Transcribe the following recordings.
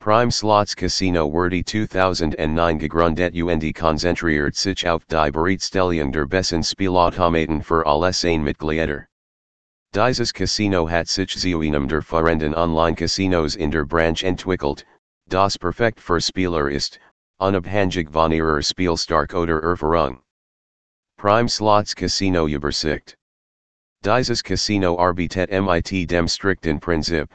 Prime Slots Casino Wordy 2009 gegründet und konzentriert sich auf die Bereitstellung der besten Spielautomaten für alle seine Mitglieder. Dieses Casino hat sich zu einem der führenden Online-Casinos in der Branche entwickelt, das perfekt für Spieler ist, unabhängig von ihrer Spielstark oder Erfahrung. Prime Slots Casino Übersicht. Dieses Casino arbeitet mit dem strikten Prinzip,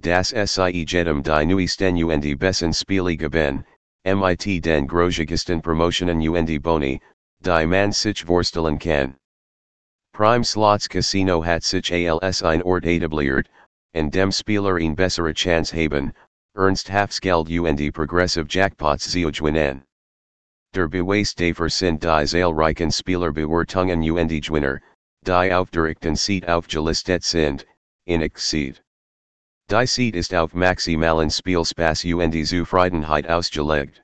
das jedem die neuesten und besten Spiele geben, mit den großigsten Promotionen und Boni, die man sich vorstellen kann. Prime Slots Casino hat sich als ein Ort etabliert, in dem Spieler ein bessere Chance haben, ernst Hafsgeld und progressive Jackpots zu gewinnen. Der Beweis dafür sind die zahlreichen Spieler Bewertungen und Gewinner, die auf direkten Seat aufgelistet sind, in Exceed. Die Seat ist auf maximalen Spielspaß und die Zufriedenheit ausgelegt.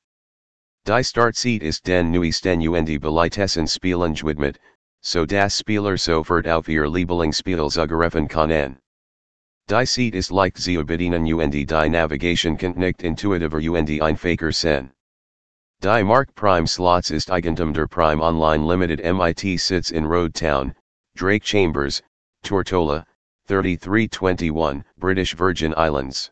Die Startseat ist den neuesten und beleitessen Spielen gewidmet, so das Spieler sofort auf ihr Lieblingsspiel zugreifen können. Die Seat ist leicht zu bedienen und die Navigation knicht intuitiver und einfacher sein. Die Mark Prime Slots ist Eigentum der Prime Online Limited MIT sits in Road Town, Drake Chambers, Tortola, 3321, British Virgin Islands.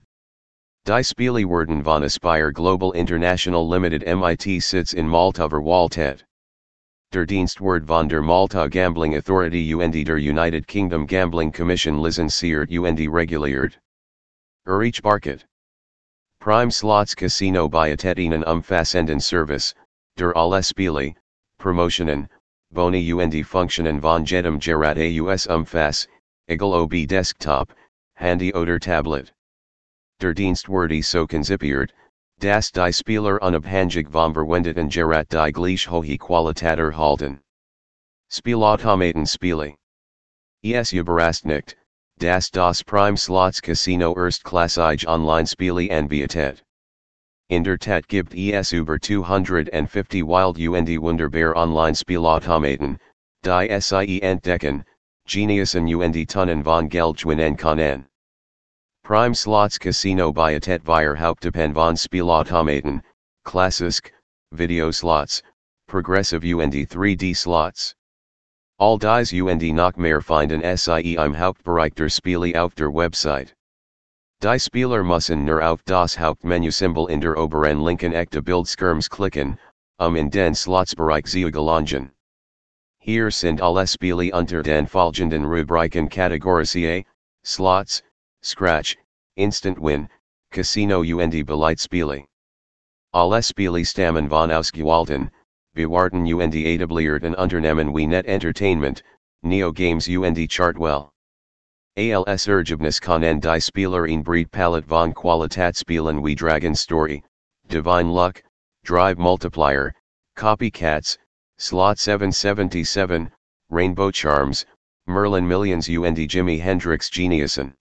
Die Spiele werden von Aspire Global International Limited MIT sits in Malta verwaltet. Der Dienstwert von der Malta Gambling Authority und der United Kingdom Gambling Commission lizenziert und reguliert. Erich Barket. Prime Slots Casino bietet Ihnen umfassenden Service, der alle Spiele, Promotionen, Boni und Funktionen von jedem Gerät aus umfass, egal ob Desktop, Handy oder Tablet. Der Dienstwert so konzipiert, Das die Spieler unabhängig vom verwendeten Gerät die gleich hohe Qualität erhalten. Spielautomaten Spiele. Es überrascht dass das Prime Slots Casino erstklassige Online-Spiele anbietet. In der Tat gibt es über 250 wild und wunderbar Online-Spielautomaten, die sie entdecken, Geniusen und Tonnen von Geld gewinnen können. Prime Slots Casino bietet wir Haupttypen von Spielautomaten, Klassisk, Video Slots, Progressive und 3D Slots. All dies und noch mehr finden sie im Hauptbereich der Spiele auf der Website. Die Spieler müssen nur auf das Hauptmenü-Symbol in der oberen linken Ecke Bildskirms klicken, um in den Slotsbereich zu gelangen. Hier sind alle Spiele unter den folgenden Rubriken kategorisiert, Slots, Scratch, Instant Win, Casino und Beleitspiele. Alle Spiele stammen von ausgewählten, bewarten und etablierten Unternehmen wie Net Entertainment, Neo Games und Chartwell. Als Ergebnis können die Spieler in Breed Palette von Qualitätsspielen wie Dragon Story, Divine Luck, Drive Multiplier, Copycats, Slot 777, Rainbow Charms, Merlin Millions und Jimi Hendrix Geniusen.